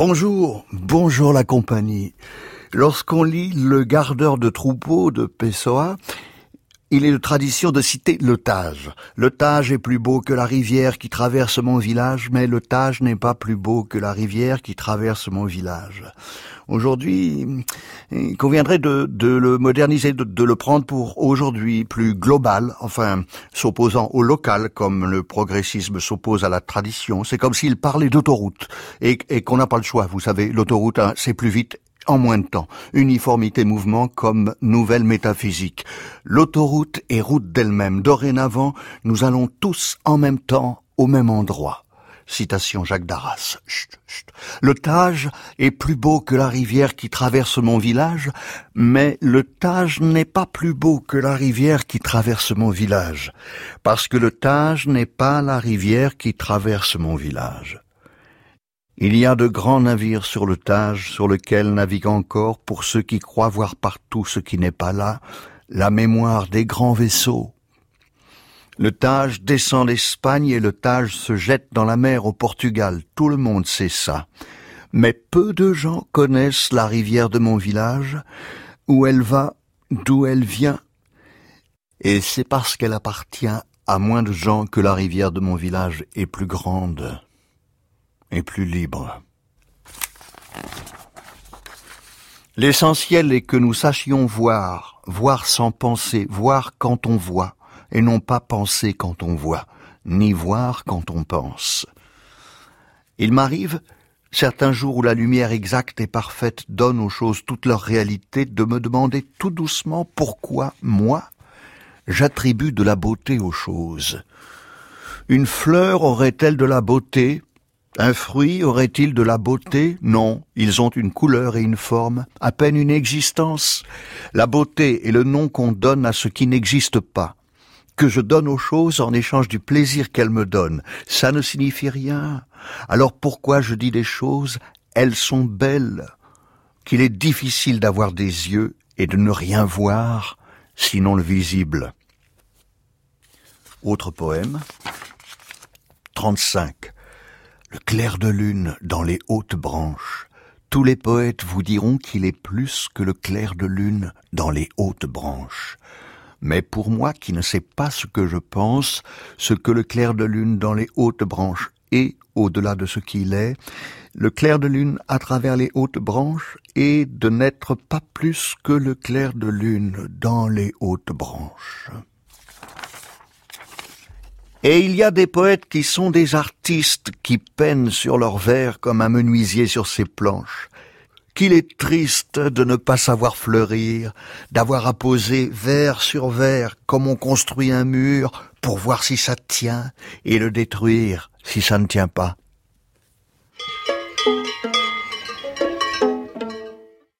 Bonjour, bonjour la compagnie. Lorsqu'on lit Le gardeur de troupeau de Pessoa, il est de tradition de citer le Tage. Le Tage est plus beau que la rivière qui traverse mon village, mais le Tage n'est pas plus beau que la rivière qui traverse mon village. Aujourd'hui, il conviendrait de, le moderniser, de, de, le prendre pour aujourd'hui plus global, enfin s'opposant au local comme le progressisme s'oppose à la tradition. C'est comme s'il parlait d'autoroute et, et qu'on n'a pas le choix. Vous savez, l'autoroute, hein, c'est plus vite en moins de temps. Uniformité mouvement comme nouvelle métaphysique. L'autoroute est route d'elle-même. Dorénavant, nous allons tous en même temps au même endroit. Citation Jacques Darras. Le Tage est plus beau que la rivière qui traverse mon village, mais le Tage n'est pas plus beau que la rivière qui traverse mon village, parce que le Tage n'est pas la rivière qui traverse mon village. Il y a de grands navires sur le Tage sur lequel navigue encore, pour ceux qui croient voir partout ce qui n'est pas là, la mémoire des grands vaisseaux. Le Tage descend d'Espagne et le Tage se jette dans la mer au Portugal. Tout le monde sait ça. Mais peu de gens connaissent la rivière de mon village, où elle va, d'où elle vient. Et c'est parce qu'elle appartient à moins de gens que la rivière de mon village est plus grande et plus libre. L'essentiel est que nous sachions voir, voir sans penser, voir quand on voit, et non pas penser quand on voit, ni voir quand on pense. Il m'arrive, certains jours où la lumière exacte et parfaite donne aux choses toute leur réalité, de me demander tout doucement pourquoi, moi, j'attribue de la beauté aux choses. Une fleur aurait-elle de la beauté un fruit aurait-il de la beauté? Non, ils ont une couleur et une forme, à peine une existence. La beauté est le nom qu'on donne à ce qui n'existe pas, que je donne aux choses en échange du plaisir qu'elles me donnent. Ça ne signifie rien. Alors pourquoi je dis des choses? Elles sont belles, qu'il est difficile d'avoir des yeux et de ne rien voir, sinon le visible. Autre poème. 35 le clair de lune dans les hautes branches. Tous les poètes vous diront qu'il est plus que le clair de lune dans les hautes branches. Mais pour moi qui ne sais pas ce que je pense, ce que le clair de lune dans les hautes branches est, au-delà de ce qu'il est, le clair de lune à travers les hautes branches est de n'être pas plus que le clair de lune dans les hautes branches. Et il y a des poètes qui sont des artistes qui peinent sur leurs vers comme un menuisier sur ses planches. Qu'il est triste de ne pas savoir fleurir, d'avoir à poser vers sur vers comme on construit un mur pour voir si ça tient et le détruire si ça ne tient pas.